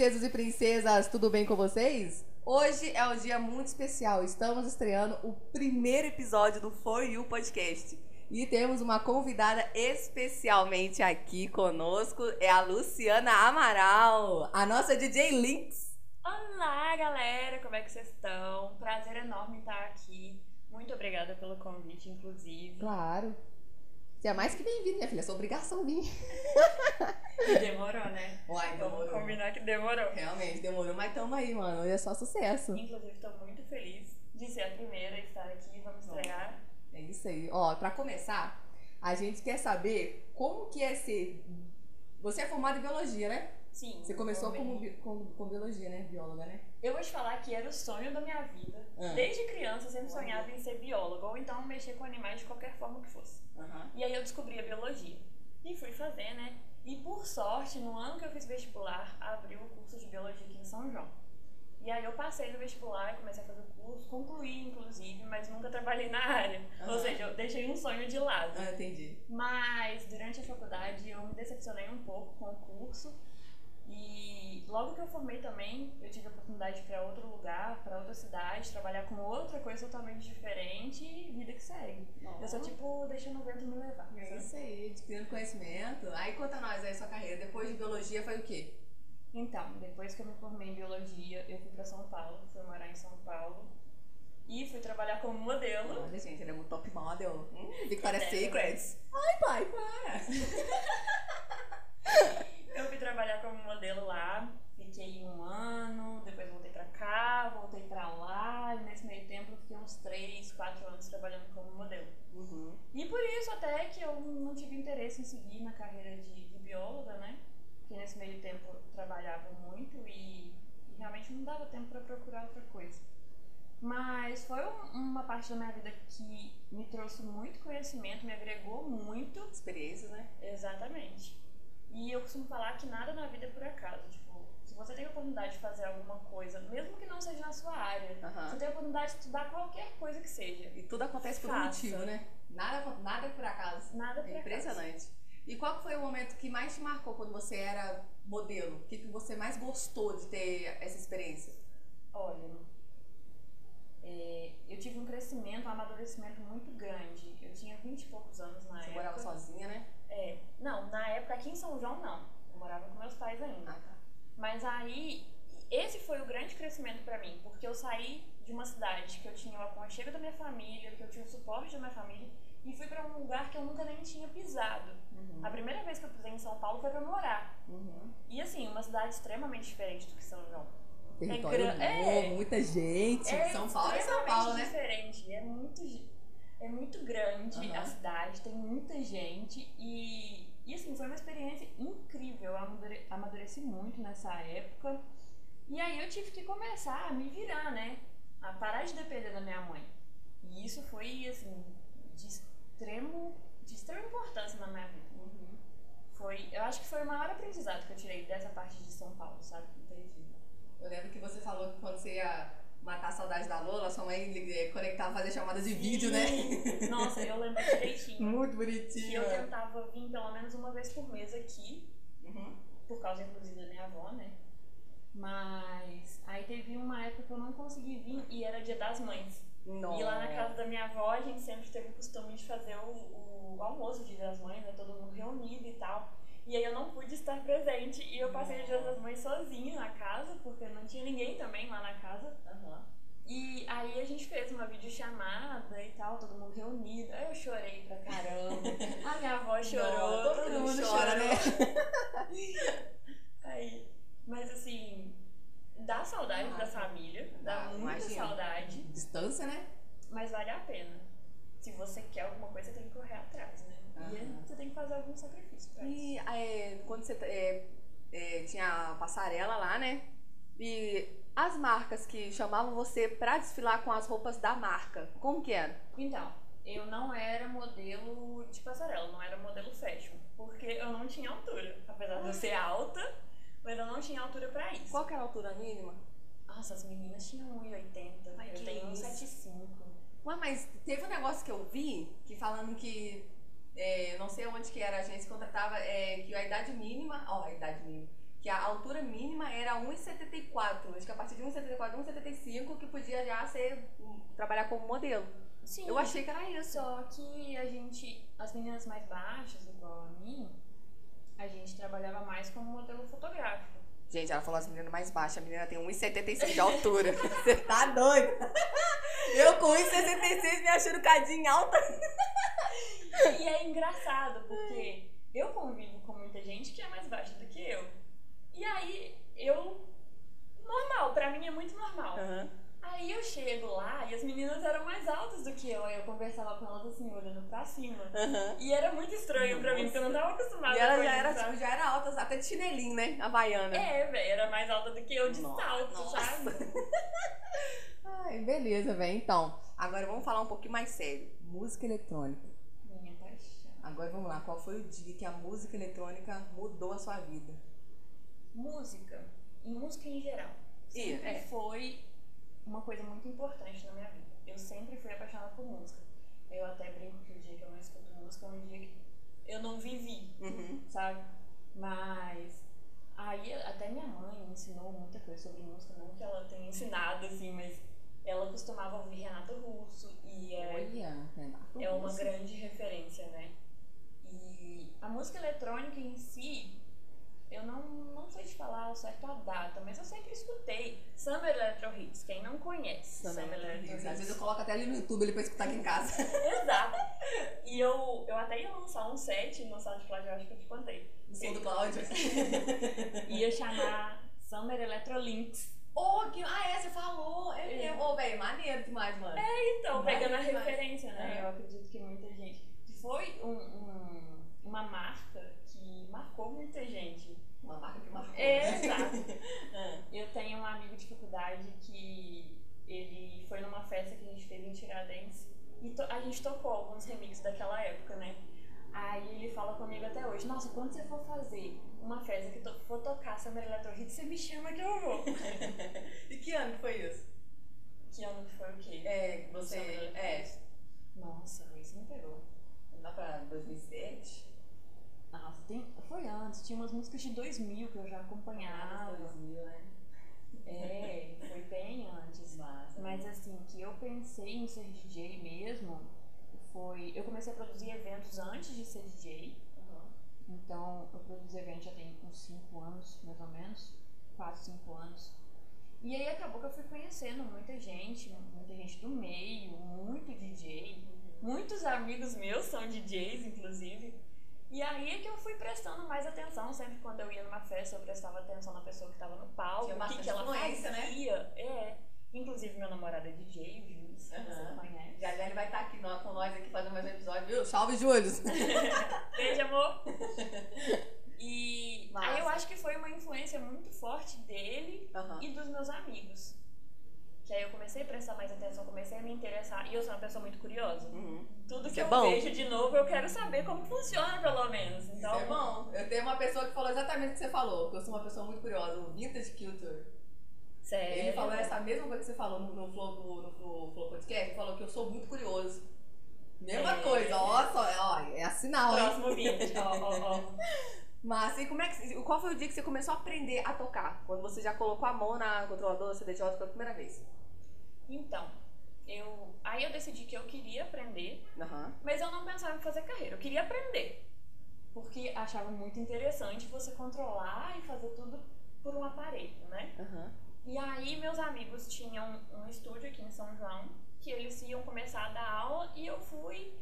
princesas e princesas, tudo bem com vocês? Hoje é um dia muito especial. Estamos estreando o primeiro episódio do For You Podcast. E temos uma convidada especialmente aqui conosco, é a Luciana Amaral, a nossa DJ Links. Olá, galera, como é que vocês estão? Prazer enorme estar aqui. Muito obrigada pelo convite, inclusive. Claro. Você é mais que bem-vindo, minha filha. É sua obrigação vir. Demorou, né? Uai, demorou. Vamos combinar que demorou. Realmente, demorou, mas tamo aí, mano. Hoje é só sucesso. Inclusive, estou muito feliz de ser a primeira a estar aqui. Vamos estrear. É isso aí. Ó, pra começar, a gente quer saber como que é ser... Você é formada em biologia, né? Sim. Você começou como, bi- com, com biologia, né? Bióloga, né? Eu vou te falar que era o sonho da minha vida. Ah. Desde criança, eu sempre sonhava em ser bióloga, ou então mexer com animais de qualquer forma que fosse. Aham. E aí eu descobri a biologia. E fui fazer, né? E por sorte, no ano que eu fiz vestibular, abriu o curso de biologia aqui em São João. E aí eu passei no vestibular comecei a fazer o curso, concluí inclusive, mas nunca trabalhei na área. Ou Aham. seja, eu deixei um sonho de lado. Ah, entendi. Mas durante a faculdade eu me decepcionei um pouco com o curso. E logo que eu formei também, eu tive a oportunidade de ir para outro lugar, para outra cidade, trabalhar com outra coisa totalmente diferente e vida que segue. Eu sou tipo deixando o vento me levar. É sabe? isso aí, adquirindo conhecimento. Aí conta nós aí sua carreira. Depois de biologia foi o quê? Então, depois que eu me formei em biologia, eu fui para São Paulo, fui morar em São Paulo e fui trabalhar como modelo. Olha, gente, ele é um top model. Hum, Victoria's É. Secrets. Ai, pai, para. Eu fui trabalhar como modelo lá, fiquei um ano, depois voltei pra cá, voltei pra lá, e nesse meio tempo eu fiquei uns 3, 4 anos trabalhando como modelo. Uhum. E por isso até que eu não tive interesse em seguir na carreira de, de bióloga, né? Porque nesse meio tempo eu trabalhava muito e, e realmente não dava tempo pra procurar outra coisa. Mas foi um- uma parte da minha vida que me trouxe muito conhecimento, me agregou muito Experiências, né? Exatamente. E eu costumo falar que nada na vida é por acaso. Tipo, se você tem a oportunidade de fazer alguma coisa, mesmo que não seja na sua área, Aham. você tem a oportunidade de estudar qualquer coisa que seja. E tudo acontece por um motivo, né? Nada, nada é por acaso. Nada por É acaso. impressionante. E qual foi o momento que mais te marcou quando você era modelo? O que, que você mais gostou de ter essa experiência? Olha, é, eu tive um crescimento, um amadurecimento muito grande. Eu tinha 20 e poucos anos na Você época. morava sozinha, né? É, não, na época aqui em São João não. Eu morava com meus pais ainda. Ah, tá. Mas aí, esse foi o grande crescimento pra mim, porque eu saí de uma cidade que eu tinha o aconchego da minha família, que eu tinha o suporte da minha família, e fui pra um lugar que eu nunca nem tinha pisado. Uhum. A primeira vez que eu pisei em São Paulo foi pra morar. Uhum. E assim, uma cidade extremamente diferente do que São João. Território gra- novo, é. muita gente. São Paulo é São extremamente Paulo, né? diferente. É muito, é muito grande Aham. a cidade, tem muita gente e, e assim, foi uma experiência incrível. Eu amadure- amadureci muito nessa época. E aí eu tive que começar a me virar, né? A parar de depender da minha mãe. E isso foi, assim, de extremo, de extrema importância na minha vida. Uhum. Foi, eu acho que foi o maior aprendizado que eu tirei dessa parte de São Paulo, sabe? Entendi. Eu lembro que você falou que quando você ia matar a saudade da Lola, sua mãe eh, conectava, fazer chamada de vídeo, né? Sim. Nossa, eu lembro direitinho. Muito que bonitinho. eu tentava vir pelo menos uma vez por mês aqui, Uhum. por causa inclusive da minha avó, né? Mas aí teve uma época que eu não consegui vir e era dia das mães. Nossa. E lá na casa da minha avó a gente sempre teve o costume de fazer o, o almoço de dia das mães, né? Todo mundo reunido e tal. E aí eu não pude estar presente e eu passei o dia das mães sozinha na casa, porque não tinha ninguém também lá na casa. Aham. E aí a gente fez uma videochamada e tal, todo mundo reunido. Aí eu chorei pra caramba. A minha avó chorou, Não, todo, mundo chora, né? Aí, mas assim, dá saudade Ah, da família, dá, dá, muita imagino. saudade, Distância, né? mas vale a pena. Se você quer alguma coisa, tem que correr atrás, né? E aí Aham. você tem que fazer algum sacrifício pra isso. E eh, quando você eh, eh, tinha a passarela lá, né? E as marcas que chamavam você pra desfilar com as roupas da marca, como que era? Então, eu não era modelo de passarela, não era modelo fashion, porque eu não tinha altura. Apesar de eu ser alta, mas eu não tinha altura pra isso. Qual que era a altura mínima? Nossa, as meninas tinham 1,80. Ai, Eu tenho isso. 1,75. Ué, mas teve um negócio que eu vi, que falando que, é, não sei onde que era a agência contratava, é, que a idade mínima, ó, a idade mínima, que a altura mínima era 1,74. Acho que a partir de 1,74, 1,75 que podia já ser hum, trabalhar como modelo. Sim. Eu achei que era isso. Só que a gente, as meninas mais baixas, igual a mim, a gente trabalhava mais como modelo fotográfico. Gente, ela falou as meninas mais baixas. A menina tem 1,75 de altura. Você tá doido? Eu com 1,66 me achando cadinho alta. E é engraçado, porque eu convivo com muita gente que é mais baixa do que eu. E aí, eu. Normal, pra mim é muito normal. Aham. Aí eu chego lá e as meninas eram mais altas do que eu. Aí eu conversava com elas assim, olhando pra cima. Aham. E era muito estranho pra mim, porque eu não tava acostumada E ela com já era, tipo, já era alta, até de chinelinho, né? Havaiana. É, velho, era mais alta do que eu de Nossa, salto, nossa. sabe? Ai, beleza, velho. Então, agora vamos falar um pouquinho mais sério. Música eletrônica. Minha paixão. Agora vamos lá, qual foi o dia que a música eletrônica mudou a sua vida? Música, e música em geral, sempre é. foi uma coisa muito importante na minha vida. Eu sempre fui apaixonada por música. Eu até brinco que o dia que eu não escuto música é um dia que eu não vivi, Uhum. sabe? Mas aí até minha mãe me ensinou muita coisa sobre música, não que ela tenha ensinado assim, mas ela costumava ouvir Renato Russo e é, Olha, Renato é uma Russo. grande referência, né? E a música eletrônica em si, eu não, não sei te falar ao certo a data, mas eu sempre escutei Summer Electro Hits. Quem não conhece Também, Summer Electro Às Hits? vezes eu coloco até ali no YouTube ele pra escutar aqui em casa. Exato. E eu, eu até ia lançar um set no SoundCloud, eu acho que eu te contei. No som do Cláudio. Ia chamar Summer Electro Links. oh, que... Ah, é, você falou. É mesmo. Ô, velho, maneiro demais, mano. Então, Vai pegando a demais. referência, né? É. Eu acredito que muita gente. Foi um, um- uma marca que marcou muita gente. Uma marca que marcou. É, exato. Ah, Eu tenho um amigo de faculdade que ele foi numa festa que a gente fez em Tiradentes e to- a gente tocou alguns remixes daquela época, né? Aí ele fala comigo até hoje, nossa, quando você for fazer uma festa que to for tocar Summer Electro Hits, você me chama que eu vou. e que ano que foi isso? que ano que foi o quê? É, você. É. Nossa, isso me pegou. Lá pra 2007? Tem, foi antes, tinha umas músicas de 2000 que eu já acompanhava. 2000, né? É, foi bem antes. Massa. Mas assim, que eu pensei em ser DJ mesmo, foi. Eu comecei a produzir eventos antes de ser DJ. Uhum. Então eu produzo evento já tem uns 5 anos, mais ou menos. 4, 5 anos. E aí acabou que eu fui conhecendo muita gente, muita gente do meio, muito DJ. Muitos amigos meus são DJs, inclusive. E aí é que eu fui prestando mais atenção. Sempre quando eu ia numa festa, eu prestava atenção na pessoa que estava no palco, o que, que ela né? fazia. É. Inclusive meu namorado é DJ, o Júlio, você Aham. conhece. Já já ele vai estar aqui nó- com nós aqui fazendo mais um episódio, viu? Salve, Júlio! Beijo, amor! E Massa. aí eu acho que foi uma influência muito forte dele Aham. e dos meus amigos. Que aí eu comecei a prestar mais atenção, comecei a me interessar. E eu sou uma pessoa muito curiosa. Uhum. Tudo Isso que é eu bom. vejo de novo, eu quero saber como funciona, pelo menos. Isso Então, é bom. Eu tenho uma pessoa que falou exatamente o que você falou, que eu sou uma pessoa muito curiosa, o Vintage Culture. sério. Ele falou essa mesma coisa que você falou no, no, Flow, no, no Flow- Podcast, ele falou que eu sou muito curioso. Mesma É. coisa, ó, só, ó, é a sinal, hein? Próximo vídeo. ó, ó, ó. Mas e como é que. Qual foi o dia que você começou a aprender a tocar? Quando você já colocou a mão na controladora CD pela primeira vez? Então, eu. Aí eu decidi que eu queria aprender, Aham. mas eu não pensava em fazer carreira. Eu queria aprender. Porque achava muito interessante você controlar e fazer tudo por um aparelho, né? Aham. E aí meus amigos tinham um estúdio aqui em São João, que eles iam começar a dar aula e eu fui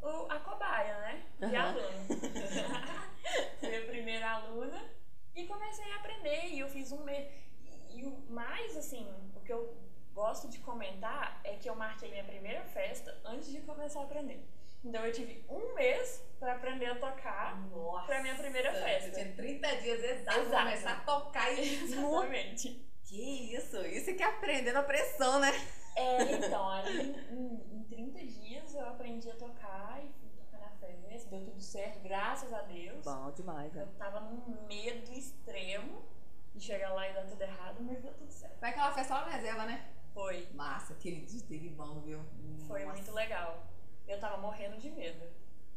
o- a cobaia, né? De Aham. aluno. fui a primeira aluna e comecei a aprender e eu fiz um mês. E o mais, assim, o que eu gosto de comentar é que eu marquei minha primeira festa antes de começar a aprender. Então eu tive um mês pra aprender a tocar pra minha primeira festa. Você tinha 30 dias exatos Exato. começar a tocar e. Exatamente. Que isso? Isso que é aprender na pressão, né? É, então, aí em, em 30 dias eu aprendi a tocar e fui tocar na festa, deu tudo certo, graças a Deus. Bom demais, Eu tava num medo extremo de chegar lá e dar tudo errado, mas deu tudo certo. Foi aquela festa lá na reserva, né? Foi, Massa, aquele dia teve bom, viu? foi Nossa. muito legal. Eu tava morrendo de medo.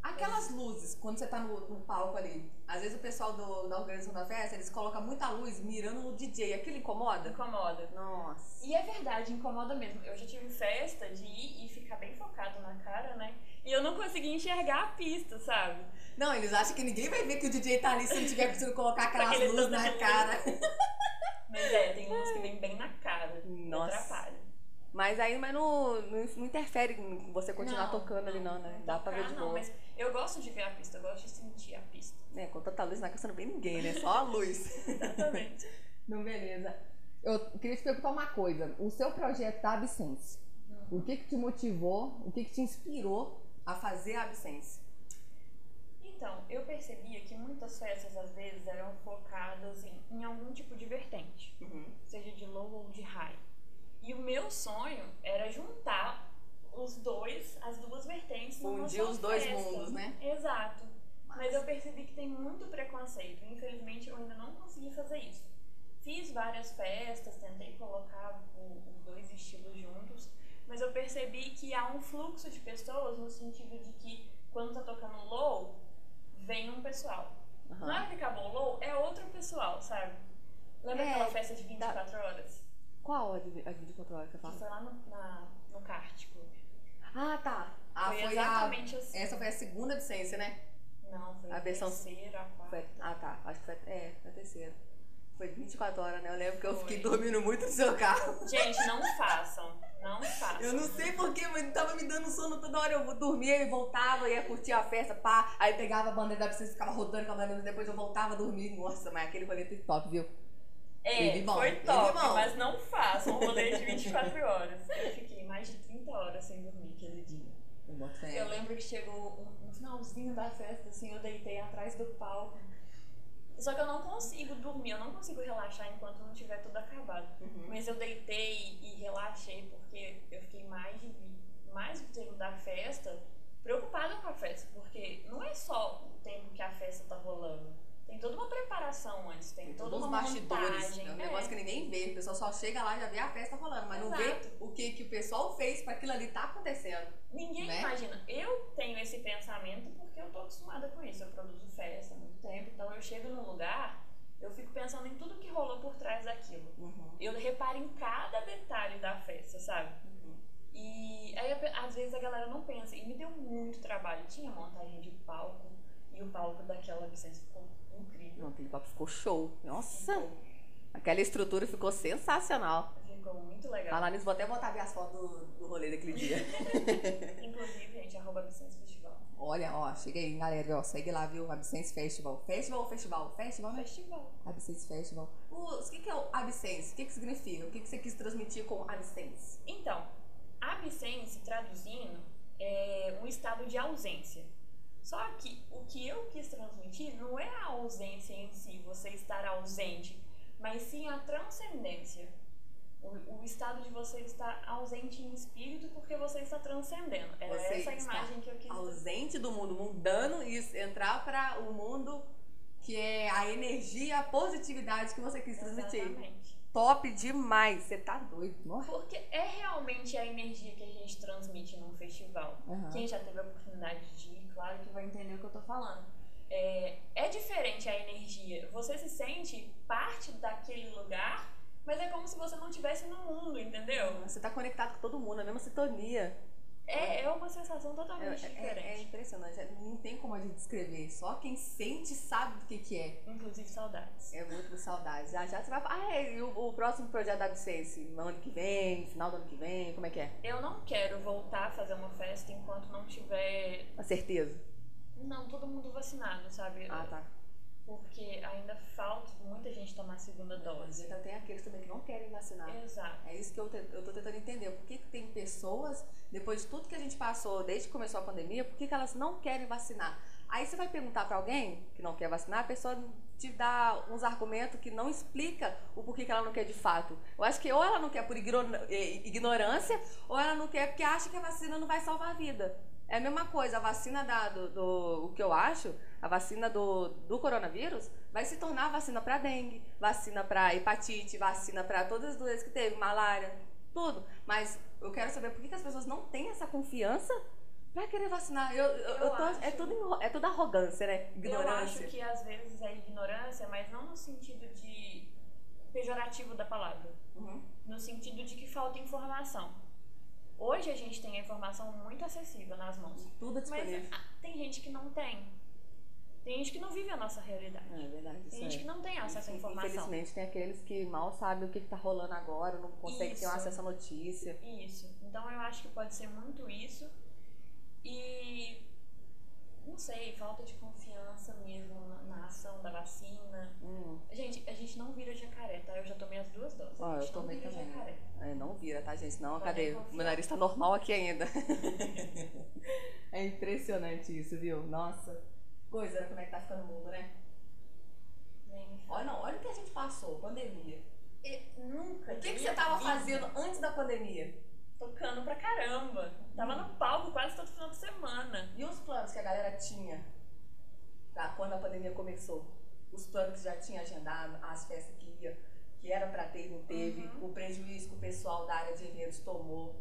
Aquelas luzes, quando você tá no, no palco ali, às vezes o pessoal do, da organização da festa, eles colocam muita luz mirando no DJ. Aquilo incomoda? Incomoda. Nossa. E é verdade, incomoda mesmo. Eu já tive festa de ir e ficar bem focado na cara, né? E eu não consegui enxergar a pista, sabe? Não, eles acham que ninguém vai ver que o DJ tá ali se não tiver conseguindo colocar aquelas Aquele luzes na cara. Mas é, tem uns que vem bem na cara. Nossa. Atrapalha. Mas aí mas não, não, não interfere em você continuar Não, tocando ali, não, né? Dá pra ver tocar, de não, boa. mas eu gosto de ver a pista, eu gosto de sentir a pista. É, com tanta luz na casa você não vê ninguém, né? Só a luz. Exatamente. Não, beleza. Eu queria te perguntar uma coisa. O seu projeto da Absence, o que que te motivou, o que que te inspirou a fazer a Absence? Então, eu percebia que muitas festas às vezes eram focadas em, em algum tipo de vertente, seja de low ou de high. E o meu sonho era juntar os dois, as duas vertentes Fundir os dois festa. mundos, né? Exato. Mas eu percebi que tem muito preconceito. Infelizmente, eu ainda não consegui fazer isso. Fiz várias festas, tentei colocar os dois estilos juntos, mas eu percebi que há um fluxo de pessoas no sentido de que quando tá tocando low, vem um pessoal. Na hora que acabou o low, é outro pessoal, sabe? Lembra É, aquela festa de 24 horas? Qual a de, a de 24 horas que Que fala? foi lá no, na, no kart club. Ah, tá. Ah, Foi foi, exatamente a... assim. Essa foi a segunda Absence, né? Não, foi A a, versão- terceira, a quarta. Foi- ah, tá. Acho que foi. É, foi a terceira. Foi 24 horas, né? Eu lembro que eu fiquei dormindo muito no seu carro. Gente, não façam. Não façam. Eu não sei porquê, mas tava me dando sono toda hora. Eu dormia e voltava, ia curtir a festa, pá. Aí pegava a bandeira da Absence, ficava rodando com a bandeira, depois eu voltava a dormir. Nossa, mas aquele rolê foi top, viu? É, bom, foi top, bom. mas não façam um rolê de 24 horas. Eu fiquei mais de 30 horas sem dormir aquele dia. Eu lembro que chegou um- no finalzinho da festa, assim, eu deitei atrás do palco. Só que eu não consigo dormir, eu não consigo relaxar enquanto não tiver tudo acabado. Uhum. Mas eu deitei e relaxei porque eu fiquei mais de mais do tempo da festa preocupada com a festa, porque não é só o tempo que a festa tá rolando. Tem toda uma preparação antes, tem, Tem toda todos os uma bastidores. montagem. É um É. negócio que ninguém vê. O pessoal só chega lá e já vê a festa rolando, mas não Exato. vê o que, que o pessoal fez pra aquilo ali tá acontecendo. Ninguém né? imagina. Eu tenho esse pensamento porque eu tô acostumada com isso. Eu produzo festa há muito tempo, então eu chego num lugar, eu fico pensando em tudo que rolou por trás daquilo. Uhum. Eu reparo em cada detalhe da festa, sabe? Uhum. E aí às vezes a galera não pensa. E me deu muito trabalho. Tinha montagem de palco e o palco daquela licença ficou incrível. Não, aquele papo ficou show. Nossa! Aquela estrutura ficou sensacional. Ficou muito legal. Falar nisso, vou até botar minhas fotos do, do rolê daquele dia. Inclusive, gente, arroba Vicente Festival. Olha, ó, chega aí, galera, ó, segue lá, viu? Absence Festival. Festival ou festival? Festival, né? Festival. Absence Festival. O, o que, que é o Absence? O que, que significa? O que, que você quis transmitir com Absence? Então, absence, traduzindo, é um estado de ausência. Só que o que eu quis transmitir não é a ausência em si, você estar ausente, mas sim a transcendência. O, o estado de você estar ausente em espírito porque você está transcendendo. Era Você essa a imagem que eu quis Ausente do mundo mundano e entrar para o mundo que é a energia, a positividade que você quis transmitir. Exatamente. Top demais. Você tá doido. Nossa. Porque é realmente a energia que a gente transmite num festival. Aham. Quem já teve a oportunidade de claro que vai entender o que eu tô falando. É, é diferente a energia. Você se sente parte daquele lugar, mas é como se você não estivesse no mundo, entendeu? Você tá conectado com todo mundo, a mesma sintonia. É, uma sensação É, totalmente é- diferente. é impressionante. Não tem como a gente descrever. Só quem sente sabe do que, que é. Inclusive saudades. É muito saudade. Já já você vai falar. Ah, é, e o, o próximo projeto da Absence? No ano que vem, final do ano que vem? Como é que é? Eu não quero voltar a fazer uma festa enquanto não tiver. A certeza. Não, todo mundo vacinado, sabe? Ah, tá. Porque ainda falta muita gente tomar a segunda dose. ainda tem aqueles também que não querem vacinar. Exato. É isso que eu, te- eu tô tentando entender. Por que, que tem pessoas, depois de tudo que a gente passou desde que começou a pandemia, por que, que elas não querem vacinar? Aí você vai perguntar pra alguém que não quer vacinar, a pessoa te dá uns argumentos que não explica o porquê que ela não quer de fato. Eu acho que ou ela não quer por eh, ignorância, ou ela não quer porque acha que a vacina não vai salvar a vida. É a mesma coisa, a vacina da, do, do- o que eu acho, a vacina do, do coronavírus vai se tornar vacina para dengue, vacina para hepatite, vacina para todas as doenças que teve, malária, tudo. Mas eu quero saber por que, que as pessoas não têm essa confiança Vai querer vacinar. Eu, eu, Eu eu tô- acho. é, tudo, é tudo arrogância, né? Eu Ignorância. acho que às vezes é ignorância, mas não no sentido de pejorativo da palavra. Uhum. no sentido de que falta informação. Hoje a gente tem a informação muito acessível nas mãos, Tudo mas disponível. ah, tem gente que não tem. Tem gente que não vive a nossa realidade. É verdade, Tem gente é. que não tem acesso à informação. Infelizmente, tem aqueles que mal sabem o que, que tá rolando agora, não conseguem ter acesso à notícia. Isso. Então eu acho que pode ser muito isso. E não sei, falta de confiança mesmo na, na ação da vacina. Hum, Gente, a gente não vira jacaré, tá? Eu já tomei as duas doses. Ó, a eu tomei também. jacaré. é, não vira, tá, gente? Não, cadê? Meu nariz tá normal aqui ainda. é impressionante isso, viu? Nossa. Coisa, como é que tá ficando o mundo, né? Nem. Olha, não, olha o que a gente passou, pandemia. E nunca. O que, que você tava vida, fazendo antes da pandemia? Tocando pra caramba. Tava no palco quase todo final de semana. E os planos que a galera tinha pra quando a pandemia começou? Os planos que já tinha agendado, as festas que ia, que era pra ter e não teve, Uhum. o prejuízo que o pessoal da área de eventos tomou.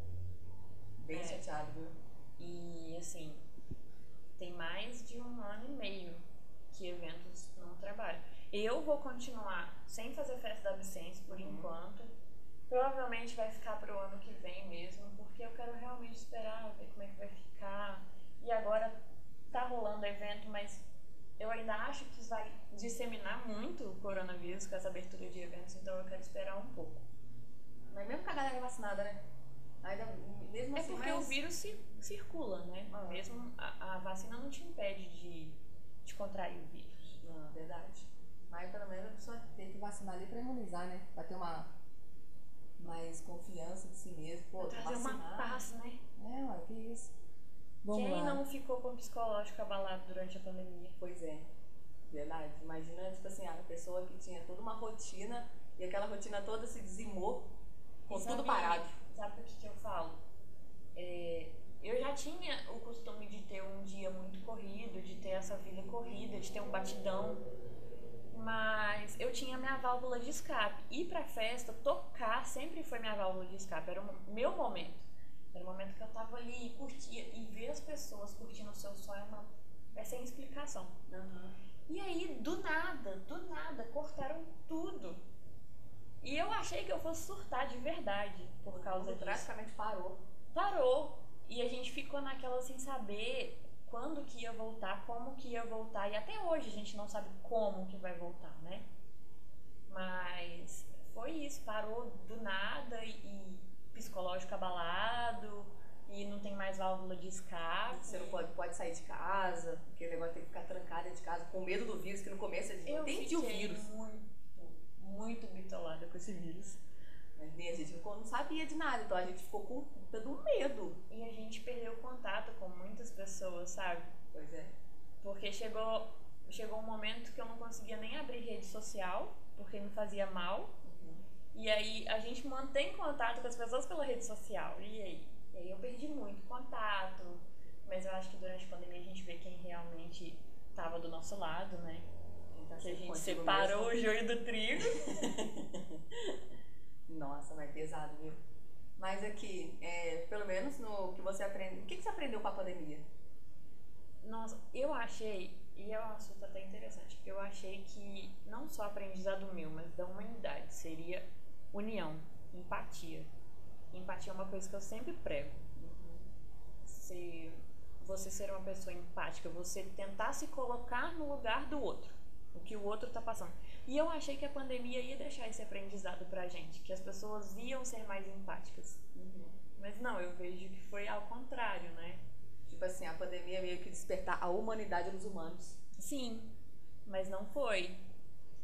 Bem É. chateado, viu? E assim, tem mais de um ano e meio que eventos não trabalham. Eu vou continuar sem fazer festa da Vicência por Uhum. enquanto. Provavelmente vai ficar pro ano que vem mesmo, porque eu quero realmente esperar, ver como é que vai ficar. E agora tá rolando evento, mas eu ainda acho que vai disseminar muito o coronavírus com essa abertura de eventos, então eu quero esperar um pouco. Mas mesmo com a galera vacinada, né? Ainda, mesmo É assim, porque mas... o vírus ci- circula, né? Ah. Mesmo a, a vacina não te impede de, de contrair o vírus. Não, verdade. Mas pelo menos a pessoa tem que vacinar ali pra imunizar, né? Pra ter uma mais confiança de si mesmo. Pô, Pra trazer uma vacinado. paz, né? É, ué, que isso. Vamos Quem lá. não ficou com o psicológico abalado durante a pandemia? Pois é, verdade. Imagina, tipo assim, a pessoa que tinha toda uma rotina e aquela rotina toda se dizimou com tudo parado. Sabe o que, eu falo? É, eu já tinha o costume de ter um dia muito corrido, de ter essa vida corrida, de ter um batidão. Mas eu tinha minha válvula de escape. Ir pra festa, tocar, sempre foi minha válvula de escape. Era o meu momento. Era o momento que eu tava ali e curtia. E ver as pessoas curtindo o seu sonho é, uma, é sem explicação. E aí, do nada, do nada, cortaram tudo. E eu achei que eu fosse surtar de verdade por causa disso. praticamente parou. Parou. E a gente ficou naquela sem saber quando que ia voltar, como que ia voltar. E até hoje a gente não sabe como que vai voltar, né? Mas foi isso, parou do nada e, e psicológico abalado e não tem mais válvula de escape. Você não pode, pode sair de casa, aquele negócio tem que ficar trancado dentro de casa com medo do vírus, que no começo a gente Eu entendi o vírus. muito, muito bitolada com esse vírus. Mas nem a gente ficou, não sabia de nada, então a gente ficou com puta do medo. E a gente perdeu contato com muitas pessoas, sabe? Pois é. Porque chegou, chegou um momento que eu não conseguia nem abrir rede social, porque me fazia mal. E aí a gente mantém contato com as pessoas pela rede social. E aí? E aí eu perdi muito contato. Mas eu acho que durante a pandemia a gente vê quem realmente estava do nosso lado, né? Tá Que a gente separou mesmo. o joio do trigo. Nossa, mas pesado, viu? Mas aqui, é, pelo menos no que você aprende. O que, que você aprendeu com a pandemia? Nossa, eu achei, e é um assunto até interessante, eu achei que não só aprendizado meu, mas da humanidade, seria união, empatia. Empatia é uma coisa que eu sempre prego. Se você ser uma pessoa empática, você tentar se colocar no lugar do outro, o que o outro está passando. E eu achei que a pandemia ia deixar esse aprendizado pra gente, que as pessoas iam ser mais empáticas. Mas não, eu vejo que foi ao contrário, né? Tipo assim, a pandemia meio que despertar a humanidade dos humanos. Sim, mas não foi.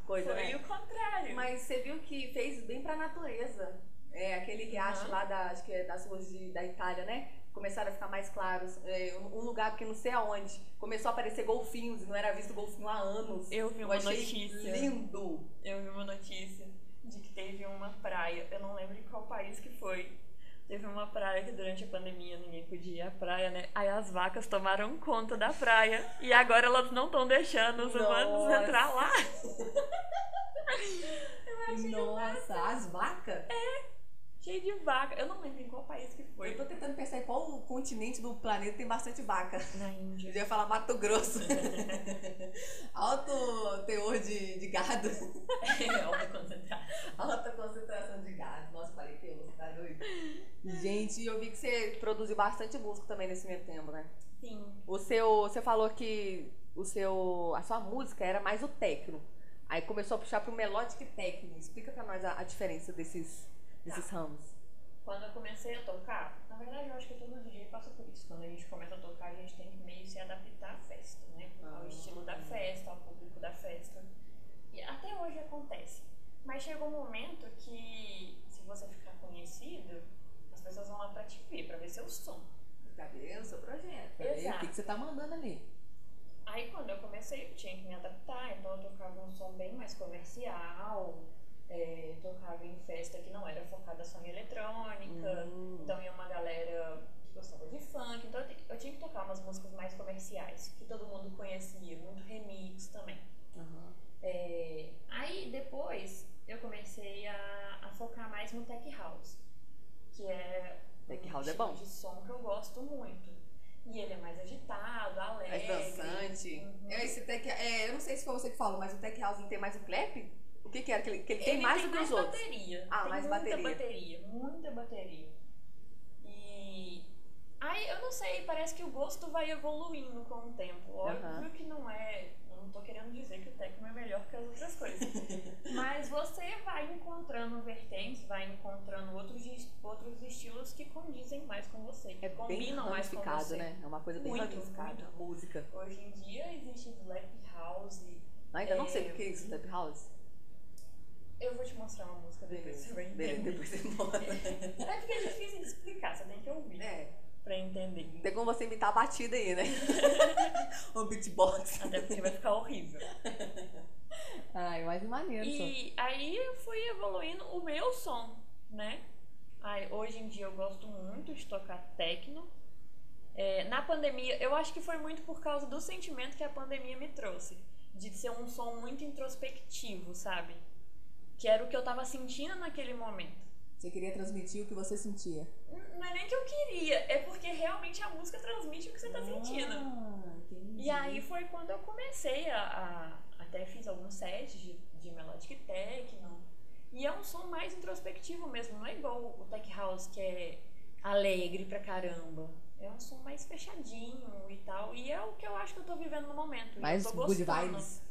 Coisa, foi né? o contrário. Mas você viu que fez bem pra natureza. É, aquele riacho Aham. lá da, acho que é das ruas de- da Itália, né? Começaram a ficar mais claros. É, um lugar que não sei aonde. Começou a aparecer golfinhos e não era visto golfinho há anos. Eu vi Eu uma achei notícia. lindo. Eu vi uma notícia de que teve uma praia, eu não lembro em qual país que foi. Teve uma praia que durante a pandemia ninguém podia ir à praia, né? Aí as vacas tomaram conta da praia. E agora elas não estão deixando os humanos Nossa. entrar lá. Nossa, as vacas? Cheio de vaca. Eu não lembro em qual país que foi. Eu tô tentando pensar em qual continente do planeta tem bastante vaca. Na Índia. Eu ia falar Mato Grosso. Alto teor de, de gado. É, alta concentrada. Alta concentração de gado. Nossa, falei que você tá doido. Gente, eu vi que você produziu bastante música também nesse meio tempo, né? Sim. O seu, você falou que o seu, a sua música era mais o techno. Aí começou a puxar pro melodic techno. Explica pra nós a, a diferença desses, desses ramos. Quando eu comecei a tocar, na verdade eu acho que todo DJ passa por isso. Quando a gente começa a tocar, a gente tem que meio se adaptar à festa, né? Ao Ah. estilo da festa, ao público da festa. E até hoje acontece. Mas chega um momento que, se você ficar conhecido, as pessoas vão lá pra te ver, pra ver seu som. Ver o seu projeto. Ver o Exato. que, que você tá mandando ali. Aí quando eu comecei, eu tinha que me adaptar, então eu tocava um som bem mais comercial, é, tocava em festa que não era focada só em eletrônica, Hum. então ia uma galera que gostava de funk, então eu, eu tinha que tocar umas músicas mais comerciais, que todo mundo conhecia, muito remix também. Aham. É, aí depois eu comecei a, a focar mais no tech house, que é Tech um house é estilo bom. de som que eu gosto muito. E ele é mais agitado, alegre. Mais dançante. Uhum. É, esse tech, é, eu não sei se foi você que falou, mas o tech house tem mais o clap? Que, que era? Que ele, que ele tem Ele mais tem do que mais os outros? bateria. Ah, tem mais muita bateria. bateria. Muita bateria. E. Aí eu não sei, parece que o gosto vai evoluindo com o tempo. Óbvio Aham. que não é. Não tô querendo dizer que o techno é melhor que as outras coisas. Mas você vai encontrando vertentes, vai encontrando outros, outros estilos que condizem mais com você. Que É bem combinam mais com você. né? É uma coisa bem Muito, ramificada. muito. Música. Hoje em dia existe Black House. Ainda não É, sei o que é isso, Tech House. Eu vou te mostrar uma música depois, você vai Beleza, entender. depois você mostra. É porque é difícil de explicar, você tem que ouvir É, pra entender. tem como você imitar a batida aí, né? o beatbox. Até porque vai ficar horrível. Ai, mais maneiro E aí eu fui evoluindo o meu som, né? Aí, hoje em dia eu gosto muito de tocar techno. É, na pandemia, eu acho que foi muito por causa do sentimento que a pandemia me trouxe. De ser um som muito introspectivo, sabe? Que era o que eu tava sentindo naquele momento. Você queria transmitir o que você sentia. Não é nem que eu queria, é porque realmente a música transmite o que você tá sentindo. Ah, entendi. E aí foi quando eu comecei a. a- até fiz alguns sets de, de melodic techno. E é um som mais introspectivo mesmo, não é igual o tech house que é alegre pra caramba. É um som mais fechadinho e tal. E é o que eu acho que eu tô vivendo no momento. Mais eu tô good vibes.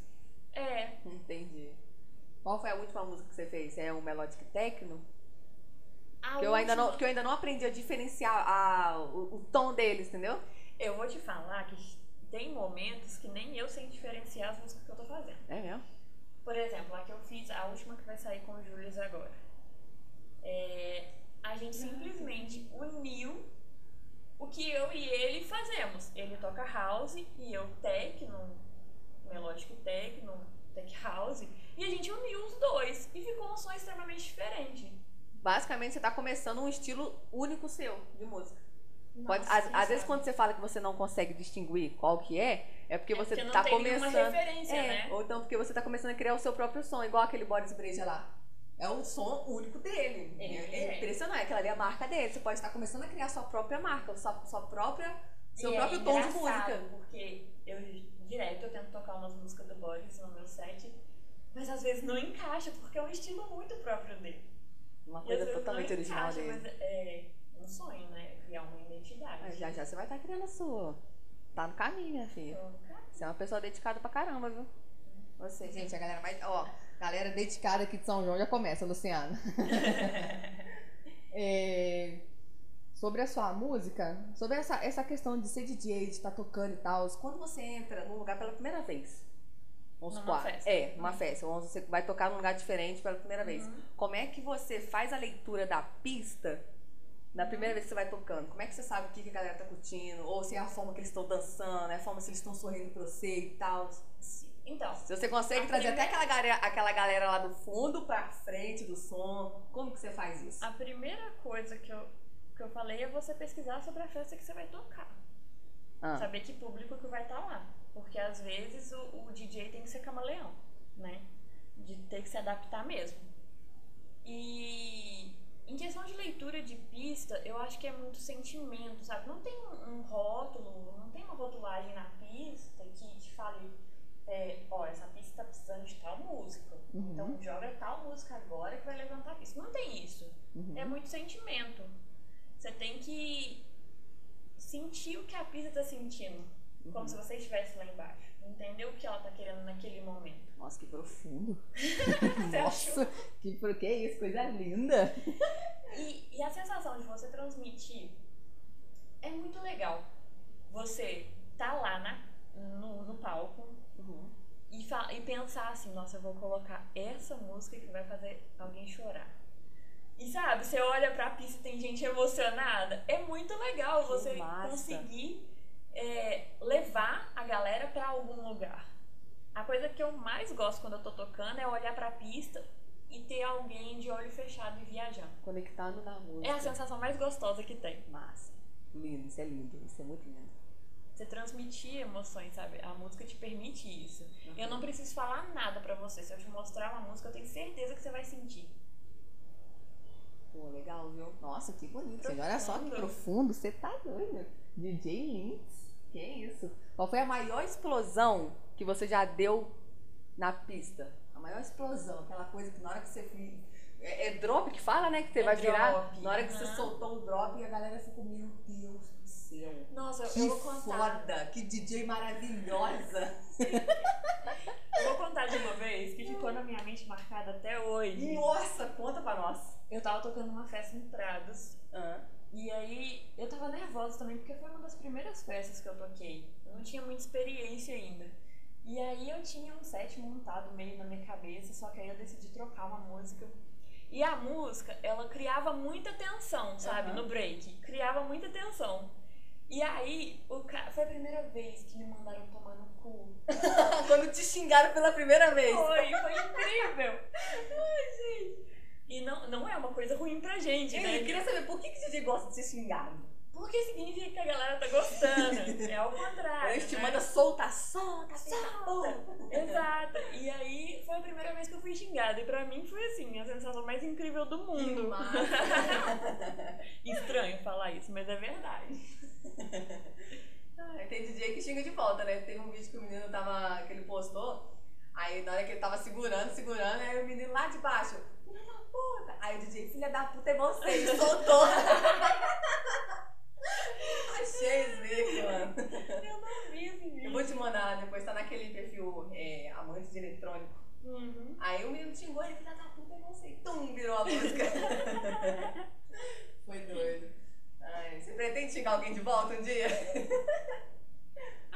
É. Entendi. Qual foi a última música que você fez? É um melodic techno? A Que eu, ainda não, última- que eu ainda não aprendi a diferenciar a, o, o tom deles, entendeu? Eu vou te falar que tem momentos que nem eu sei diferenciar as músicas que eu tô fazendo. É mesmo? Por exemplo, a que eu fiz, a última que vai sair com o Júlio agora. É, a gente simplesmente uniu o que eu e ele fazemos. Ele toca house e eu techno, melódico techno, tech house. E a gente uniu os dois e ficou um som extremamente diferente. Basicamente, você tá começando um estilo único seu de música. Pode- Nossa, às, quem às vezes, quando você fala que você não consegue distinguir qual que é, é porque É você tá nenhuma começando. referência, é, né? Ou então porque você tá começando a criar o seu próprio som, igual aquele Boris Breja lá. É o som único dele. É, É, é. impressionante. Aquela ali é a marca dele. Você pode estar começando a criar sua própria marca, sua, sua própria, seu E é próprio tom de música. Porque eu direto eu tento tocar umas músicas do Boris no meu set, mas às vezes não encaixa, porque é um estilo muito próprio dele. Uma coisa totalmente original encaixa, dele. Mas é um sonho, né? Criar uma identidade. Ah, Já já você vai estar criando a sua. Tá no caminho, minha filha. Cara, Você é uma pessoa dedicada pra caramba, viu? Você, gente, a galera mais. Ó, galera dedicada aqui de São João já começa, Luciana. É, sobre a sua música, sobre essa, essa questão de ser DJ, de estar tocando e tal, quando você entra num lugar pela primeira vez. Vamos supor. festa. É, uma festa. Vamos- Você vai tocar num lugar diferente pela primeira vez. Uhum. Como é que você faz a leitura da pista na primeira vez que você vai tocando? Como é que você sabe o que que a galera tá curtindo? Ou se é a forma que eles estão dançando, é a forma se eles estão sorrindo pra você e tal? Então, Se você consegue trazer primeira- até aquela galera, aquela galera lá do fundo pra frente do som, como que você faz isso? a primeira coisa que eu, que eu falei é você pesquisar sobre a festa que você vai tocar. Ah, Saber que público que vai estar lá. Porque às vezes o, o DJ tem que ser camaleão, né? De ter que se adaptar mesmo. E em questão de leitura de pista, eu acho que é muito sentimento, sabe? Não tem um, um rótulo, não tem uma rotulagem na pista que te fale, é, ó, essa pista tá precisando de tal música. Uhum. Então joga tal música agora que vai levantar a pista. Não tem isso. Uhum. É muito sentimento. Você tem que sentir o que a pista tá sentindo. Como se você estivesse lá embaixo. Entender o que ela tá querendo naquele momento. Nossa, que profundo. Nossa, que, que isso? Coisa linda. E, e a sensação de você transmitir é muito legal. Você tá lá na, no, no palco Uhum. e, fa- e pensar assim, nossa, eu vou colocar essa música que vai fazer alguém chorar. E sabe, você olha pra pista e tem gente emocionada. É muito legal Que você massa. conseguir é, levar a galera pra algum lugar. A coisa que eu mais gosto quando eu tô tocando é olhar pra pista e ter alguém de olho fechado e viajar. Conectando na música. É a sensação mais gostosa que tem. Massa. Lindo, isso é lindo. Isso é muito lindo. Você transmitir emoções, sabe? A música te permite isso. Uhum. Eu não preciso falar nada pra você. Se eu te mostrar uma música, eu tenho certeza que você vai sentir. Pô, legal, viu? Nossa, que bonito. Profundo. Olha só que profundo. Você tá doido. DJ Lintz. Que isso? Qual foi a maior explosão que você já deu na pista? A maior explosão. Aquela coisa que na hora que você... É, é drop que fala, né? Que você É vai virar. drop, Na hora que você aham. soltou o drop, a galera ficou, meu Deus do céu. Nossa, eu- Que eu vou contar. foda! Que DJ maravilhosa! Eu vou contar de uma vez que ficou na minha mente marcada até hoje. Nossa, conta pra nós. Eu tava tocando uma festa em Prados. E aí eu tava nervosa também, porque foi uma das primeiras festas que eu toquei. Eu não tinha muita experiência ainda. E aí eu tinha um set montado meio na minha cabeça, só que aí eu decidi trocar uma música. E a música, ela criava muita tensão, sabe? Aham. No break. Criava muita tensão. E aí, o ca... foi a primeira vez que me mandaram tomar no cu. Quando te xingaram pela primeira vez. Foi, foi incrível. Ai, gente. E não, não é uma coisa ruim pra gente, né? Eu queria saber por que, que DJ gosta de ser xingado? Porque significa que a galera tá gostando. É ao contrário. A gente te né? manda solta, solta, solta. Exato. E aí foi a primeira vez que eu fui xingada. E pra mim foi assim, a sensação mais incrível do mundo. Estranho falar isso, mas é verdade. Aí tem DJ que xinga de volta, né? Teve um vídeo que o menino tava. que ele postou. Aí na hora que ele tava segurando, segurando, aí o menino lá de baixo, filha da puta. Aí o DJ, filha da puta é você, e soltou. Achei vídeo, mano. Eu não vi esse vídeo. Eu vou te mandar, depois tá naquele perfil é, amante de eletrônico. Uhum. Aí o menino xingou ele, filha da puta é você. E tum, virou a música. Foi doido. Ai, você pretende xingar alguém de volta um dia?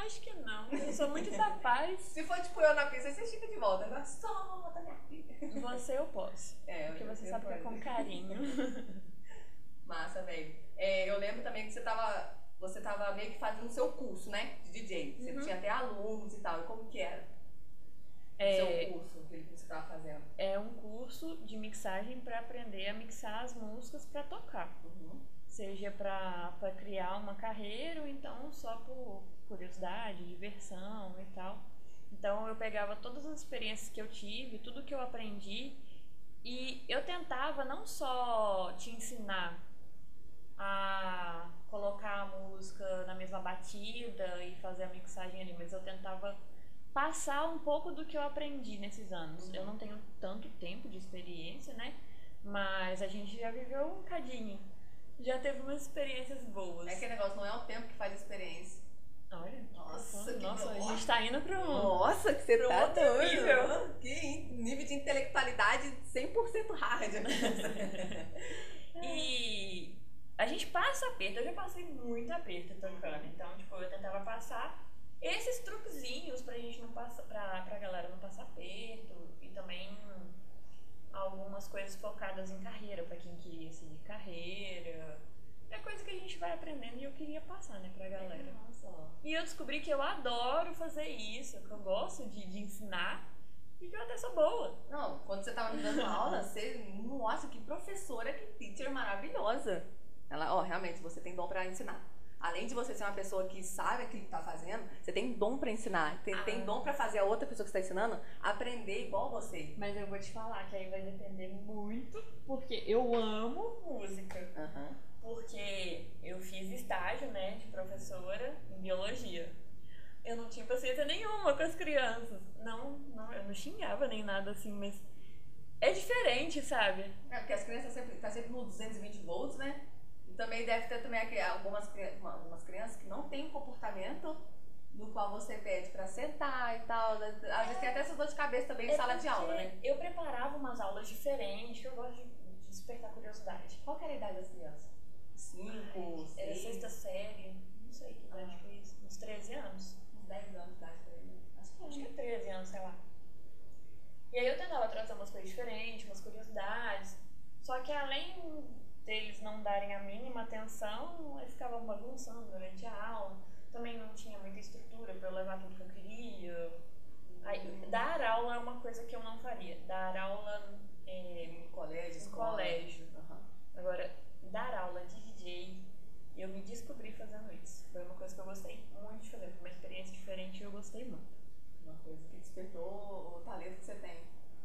Acho que não. Eu sou muito da paz. Se for tipo eu na pista, você xinga de volta. Agora solta minha filha. Você eu posso. É, Porque eu- você eu sabe que é com carinho. Massa, velho. É, eu lembro também que você tava, você tava meio que fazendo o seu curso, né? De DJ. Você Uhum. tinha até alunos e tal. E como que era o É, seu curso, que você tava fazendo? é um curso de mixagem pra aprender a mixar as músicas pra tocar. Uhum. Seja pra criar uma carreira ou então só por curiosidade, diversão e tal. Então eu pegava todas as experiências que eu tive, tudo que eu aprendi e eu tentava não só te ensinar a colocar a música na mesma batida e fazer a mixagem ali, mas eu tentava passar um pouco do que eu aprendi nesses anos. Uhum. Eu não tenho tanto tempo de experiência, né? Mas a gente já viveu um cadinho. Já teve umas experiências boas. É aquele negócio, não é o tempo que faz diferença. Olha, Nossa, que Nossa, a gente tá indo pra um. Nossa, que você Pro tá outro doido. nível. Que nível de intelectualidade 100% hard. E a gente passa aperto. Eu já passei muito aperto tocando. Então, tipo, eu tentava passar esses truquezinhos pra gente não passar, pra, pra galera não passar aperto. E também algumas coisas focadas em carreira, pra quem queria seguir carreira. É coisa que a gente vai aprendendo e eu queria passar, né, pra galera. Nossa. E eu descobri que eu adoro fazer isso, que eu gosto de, de ensinar e que eu até sou boa. Não, quando você tava me dando aula, você. Nossa, que professora, que teacher maravilhosa. Ela, ó, realmente, você tem dom pra ensinar. Além de você ser uma pessoa que sabe aquilo que tá fazendo, você tem dom pra ensinar. Tem, Ah. tem dom pra fazer a outra pessoa que você tá ensinando aprender igual você. Mas eu vou te falar que aí vai depender muito, porque eu amo música. Aham. Porque eu fiz estágio, né, de professora em biologia. Eu não tinha paciência nenhuma com as crianças. Não, não, eu não xingava nem nada assim, mas é diferente, sabe? É, porque as crianças sempre, tá sempre no 220 volts, né? E também deve ter também algumas, algumas crianças que não têm um comportamento no qual você pede pra sentar e tal. Às vezes tem até essa dor de cabeça também em É sala de aula, né? Eu preparava umas aulas diferentes, que eu gosto de, de despertar curiosidade. Qual era a idade das crianças? Cinco, Era seis, sexta série, não sei que Ah. foi isso, uns 13 anos. uns 10 anos. Acho que Acho que é 13 anos, sei lá. E aí eu tentava trazer umas coisas diferentes, umas curiosidades. Só que além deles não darem a mínima atenção, eles ficavam bagunçando durante a aula. Também não tinha muita estrutura para eu levar tudo que eu queria. Aí, dar aula é uma coisa que eu não faria. Dar aula é, em colégio, em colégio. Aham. Agora, dar aula de DJ, eu me descobri fazendo isso. Foi uma coisa que eu gostei muito de fazer. Foi uma experiência diferente e eu gostei muito. Uma coisa que despertou o talento que você tem.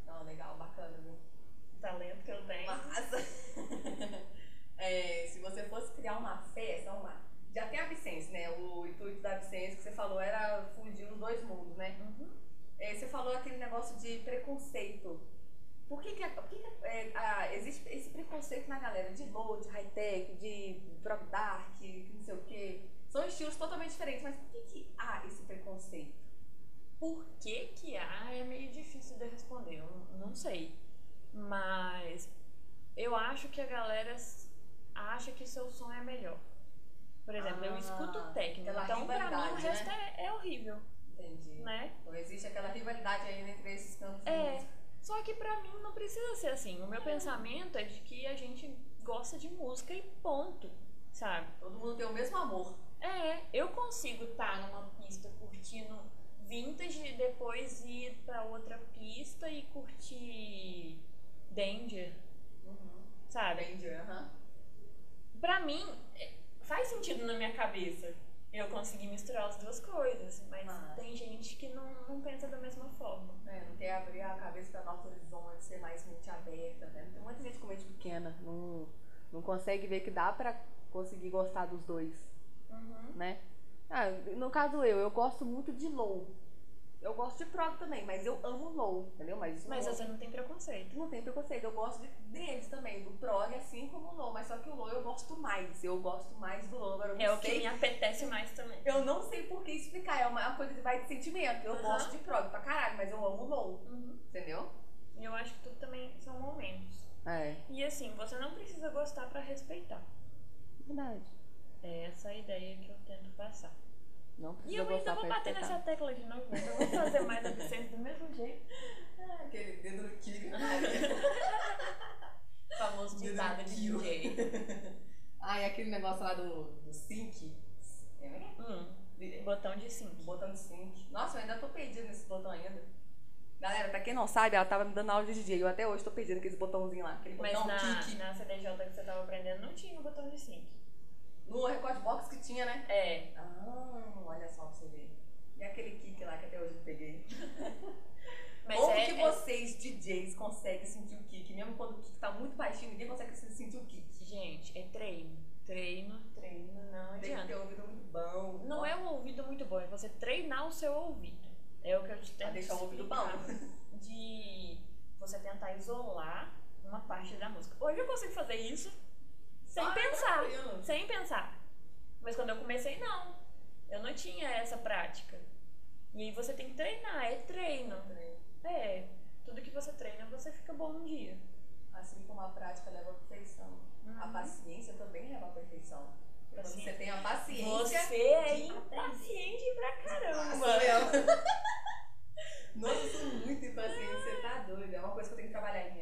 Não, legal, bacana, viu? O talento que eu tenho. Massa! É, se você fosse criar uma festa, uma. Já tem a Vicência, né? O intuito da Vicência que você falou era fugir os dois mundos, né? Uhum. É, você falou aquele negócio de preconceito. Por que, que, por que, que é, a- existe esse preconceito na galera de low, de high-tech, de prog dark, não sei o quê? São estilos totalmente diferentes, mas por que, que há esse preconceito? Por que que há é meio difícil de responder, eu não- sei. Mas eu acho que a galera acha que seu som é melhor. Por exemplo, eu Ah, escuto técnico, então pra mim o resto é, é horrível, Entendi. né? Então existe aquela rivalidade aí entre esses campos É. só que pra mim não precisa ser assim. O meu pensamento é de que a gente gosta de música e ponto, sabe? Todo mundo tem o mesmo amor. É, eu consigo estar numa pista curtindo vintage e depois ir pra outra pista e curtir Danger, Uhum. sabe? Danger, aham. Pra mim, é, faz sentido na minha cabeça eu conseguir misturar as duas coisas, mas Ah. tem gente que não, não pensa da mesma forma. É, não quer abrir a cabeça para novos horizontes, ser mais mente aberta, né? Tem muita gente com mente pequena, não, não consegue ver que dá pra conseguir gostar dos dois, Uhum. né? Ah, no caso eu, eu gosto muito de low. Eu gosto de prog também, mas eu amo low, entendeu? Mas isso Mas não, você não tem preconceito. não tem preconceito. Eu gosto de- deles também, do prog assim como o low, mas só que o low eu gosto mais. Eu gosto mais do low. Agora eu não É o que sei me apetece mais também. Eu não sei por que explicar, é uma coisa que vai de sentimento. Eu Aham. gosto de prog pra caralho, mas eu amo low, Uhum. entendeu? E eu acho que tudo também são momentos. É. E assim, você não precisa gostar pra respeitar. Verdade. É essa a ideia que eu tento passar. Não E eu ainda vou bater nessa tecla de novo. né? Eu vou fazer mais a Vicente do mesmo jeito. Aquele dedo no kill. Famoso Dedo ditado no de. DJ. Ah, e aquele negócio lá do, do sync. É, Hum, botão de sync. botão de sync. Nossa, eu ainda tô perdida nesse botão ainda. Galera, pra quem não sabe, ela tava me dando aula de DJ. Eu até hoje tô perdida aquele botãozinho lá. Aquele Mas botão na, kick. na CDJ que você tava aprendendo não tinha o botão de sync. No Record Box que tinha, né? É. Ah, olha só pra você ver. E aquele kick lá que até hoje eu peguei. Mas Como é, que é- vocês, DJs, conseguem sentir o kick? Mesmo quando o kick tá muito baixinho, ninguém consegue sentir o kick. Gente, é treino. Treino, treino, não Tem que adianta. ter ouvido muito bom. Não é um ouvido muito bom, é você treinar o seu ouvido. É o que eu te tento deixar o ouvido bom. De você tentar isolar uma parte da música. Hoje eu consigo fazer isso sem Ah, pensar. tranquilo. Sem pensar. Mas quando eu comecei, não. Eu não tinha essa prática. E aí você tem que treinar, é treino. É. Tudo que você treina, você fica bom um dia. Assim como a prática leva à perfeição. A Uhum. paciência também leva à perfeição. Quando você tem a paciência. Você é impaciente pra caramba. Nossa, eu. Nossa, eu sou muito impaciente, você tá doido. É uma coisa que eu tenho que trabalhar em mim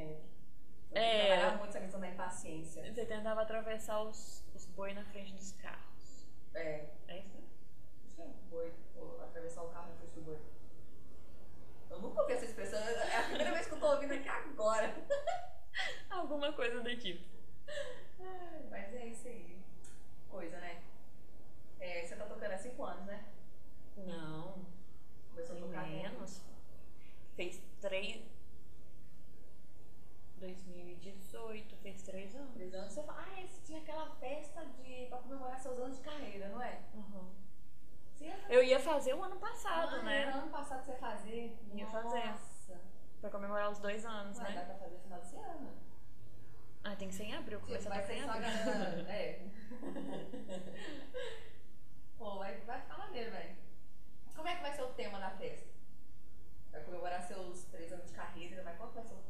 é, trabalhava muito essa questão da impaciência. Você tentava atravessar os, os boi na frente dos carros. É. É isso? Sim, boi. Atravessar o carro na frente do boi. Eu nunca ouvi essa expressão, é a primeira vez que eu tô ouvindo aqui agora. Alguma coisa do tipo. Mas é isso aí. Coisa, né? É, você tá tocando há 5 anos, né? Não. Começou a tocar menos. Fez 3. Três 2018, fez três anos. Três anos. Você fala, ah, esse tinha aquela festa de, pra comemorar seus anos de carreira, não é? Uhum. Ia fazer... Eu ia fazer o ano passado, ah, né? É, ano passado você fazer. Ia Nossa. fazer. Pra comemorar os dois anos, Ué, né? Dá pra fazer final desse ano. Ah, tem que ser em abril, começa a ser em abril. Galera, é. Pô, vai, vai ficar maneiro, velho. Como é que vai ser o tema da festa? Vai comemorar seus três anos de carreira, mas qual que vai ser o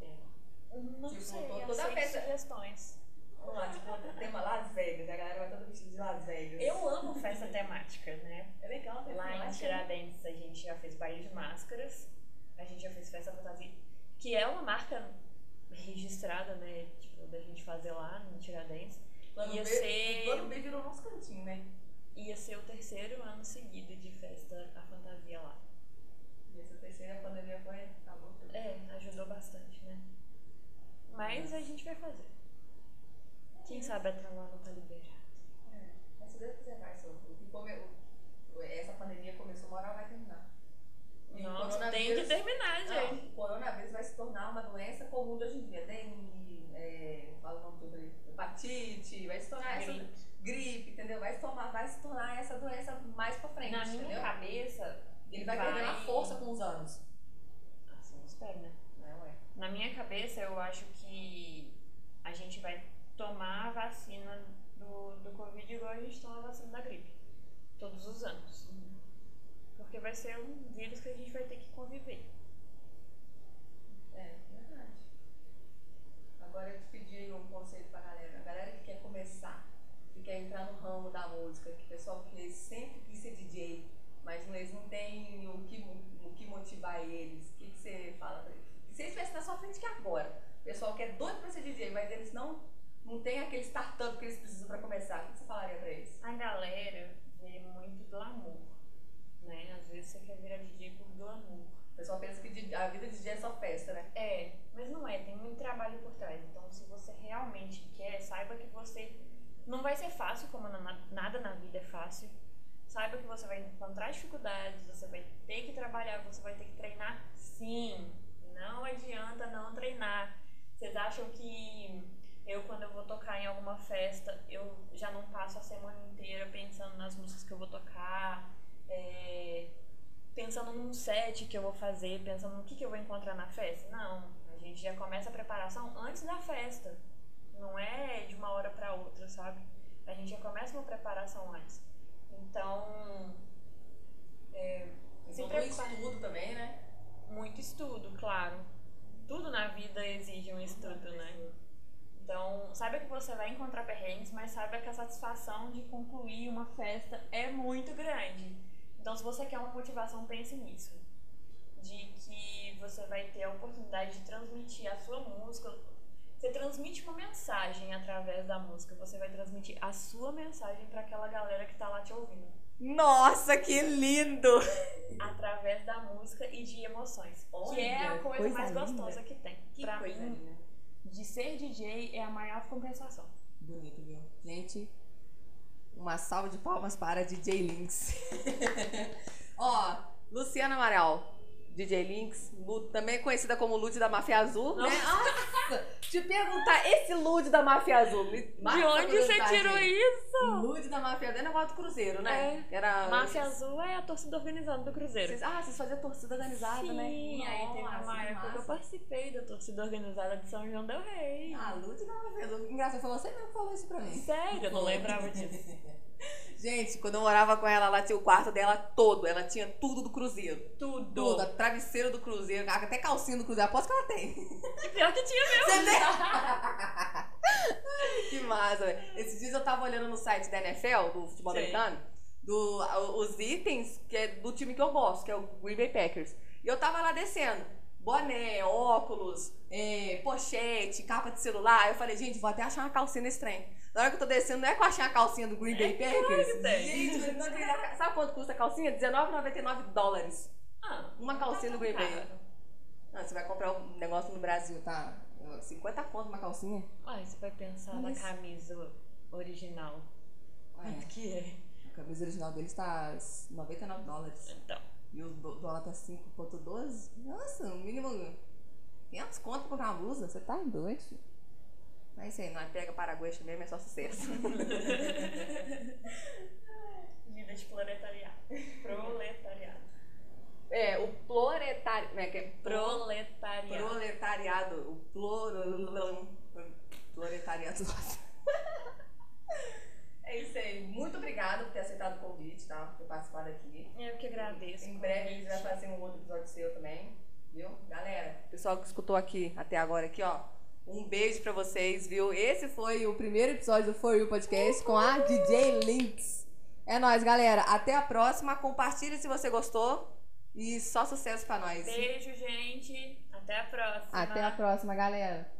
não Tipo, sei, to- toda festa- sugestões. Vamos lá, tipo, o tema Las Vegas, a galera vai toda vestida de Las Vegas. Eu amo festa temática, né? É legal, né? Lá em Temática. Tiradentes a gente já fez baile de máscaras, a gente já fez festa fantasia, que é uma marca registrada, né? Tipo, da gente fazer lá em Tiradentes. Plano Ia B, ser- plano B virou nosso cantinho, né? Ia ser o terceiro ano seguido de festa a fantasia lá. E essa terceira pandemia foi. Acabou tudo. É, ajudou bastante, né? Mas a gente vai fazer. Quem sabe até lá não tá liberado. É. Mas se Deus quiser, vai, seu. O que come- o- Essa pandemia começou, uma hora vai terminar. E o Nossa, tem coronavírus- que terminar, Não, gente. o coronavírus vai se tornar uma doença comum de hoje em dia. Dengue, é, fala o nome tudo aí, hepatite, vai se tornar essa Gripe. gripe, entendeu? Vai se, tornar, vai se tornar essa doença mais pra frente, Na minha entendeu? cabeça. Ele vai, perdendo a força com os anos. Assim, espero, né? Não, é. Na minha cabeça, eu acho que a gente vai tomar a vacina do, do Covid igual a gente toma a vacina da gripe. Todos os anos. Porque vai ser um vírus que a gente vai ter que conviver. É, verdade. Agora eu te pedi um conselho pra galera. A galera que quer começar, que quer entrar no ramo da música, que o pessoal que sempre quis ser DJ, mas eles não têm o que, o que motivar eles. O que, que você fala pra eles? Se eles estivessem na sua frente que agora, o pessoal que é doido pra ser DJ, mas eles não, não têm aquele startup que eles precisam pra começar, o que você falaria pra eles? A galera vê muito glamour, né? Às vezes você quer virar DJ por glamour. O pessoal pensa que a vida de DJ é só festa, né? É, mas não é, tem muito trabalho por trás. Então, se você realmente quer, saiba que você não vai ser fácil, como na- nada na vida é fácil. Saiba que você vai encontrar dificuldades, você vai ter que trabalhar, você vai ter que treinar sim. Não adianta não treinar. Vocês acham que eu, quando eu vou tocar em alguma festa, eu já não passo a semana inteira pensando nas músicas que eu vou tocar, é, pensando num set que eu vou fazer, pensando no que, que eu vou encontrar na festa? Não. A gente já começa a preparação antes da festa. Não é de uma hora pra outra, sabe? A gente já começa uma preparação antes. Então, é, Tem Se prepara. estudo também, né? muito estudo, claro. Tudo na vida exige um estudo, né? Então, saiba que você vai encontrar perrengues, mas saiba que a satisfação de concluir uma festa é muito grande. Então, se você quer uma motivação, pense nisso. De que você vai ter a oportunidade de transmitir a sua música. Você transmite uma mensagem através da música. Você vai transmitir a sua mensagem para aquela galera que tá lá te ouvindo. Nossa, que lindo! Através da música e de emoções. que é a Olha, coisa, coisa mais linda. gostosa que tem. Que pra coisa mim, linda. de ser DJ é a maior compensação. Bonito, viu? Gente, uma salva de palmas para DJ Links. Ó, Luciana Amaral, DJ Links, Lu- também conhecida como Lud da Máfia Azul, né? Nossa! Te perguntar, esse Lud da Máfia Azul. de onde você tirou aí. isso? Lud da Máfia Azul é negócio do Cruzeiro, né? É. Era, Máfia Azul é a torcida organizada do Cruzeiro. Vocês, ah, vocês faziam torcida organizada, Sim, né? aí teve Nossa, uma época que eu participei da torcida organizada de São João del Rei. Ah, Lud da Máfia Azul. Engraçado, foi você mesmo que falou isso pra mim. Sério, eu não lembrava disso. Gente, quando eu morava com ela, ela tinha o quarto dela todo. Ela tinha tudo do Cruzeiro. Tudo. Tudo. a Travesseiro do Cruzeiro, até calcinha do Cruzeiro. Aposto que ela tem. Pior que tinha mesmo. Você tem? que massa, velho. Esses dias eu tava olhando no site da NFL, do futebol Sim. americano, do, os itens que é do time que eu gosto, que é o Green Bay Packers. E eu tava lá descendo. Boné, óculos, é, pochete, capa de celular. Eu falei, gente, vou até achar uma calcinha nesse trem. Na hora que eu tô descendo, não é que eu achei a calcinha do Green Bay Packers? que tem. Gente, não acredito. sabe quanto custa a calcinha? R$19,99 dólares. Ah, Uma calcinha não do tá Green Bay. Ah, você vai comprar um negócio no Brasil, tá? 50 conto uma calcinha? Ai, você vai pensar Mas- na camisa original. Quanto que é? A camisa original deles tá 99 dólares. Então. E o dólar tá 5,12. Nossa, o mínimo 500 conto pra comprar uma blusa. Você tá doido? filho? Mas isso aí, nós pega Paraguai mesmo, é só sucesso. Vida de proletariado. Proletariado. É, o proletário. Como é que é? Proletariado. Proletariado. O ploro... proletariado. É isso aí. Muito obrigada por ter aceitado o convite, tá? Por ter participado aqui. Eu que agradeço. Em breve a gente vai fazer um outro episódio seu também. Viu? Galera, pessoal que escutou aqui até agora aqui, ó. Um beijo pra vocês, viu? Esse foi o primeiro episódio do For You Podcast com a DJ Links. É nóis, galera. Até a próxima. Compartilhe se você gostou. E só sucesso pra nós. Beijo, gente. Até a próxima. Até a próxima, galera.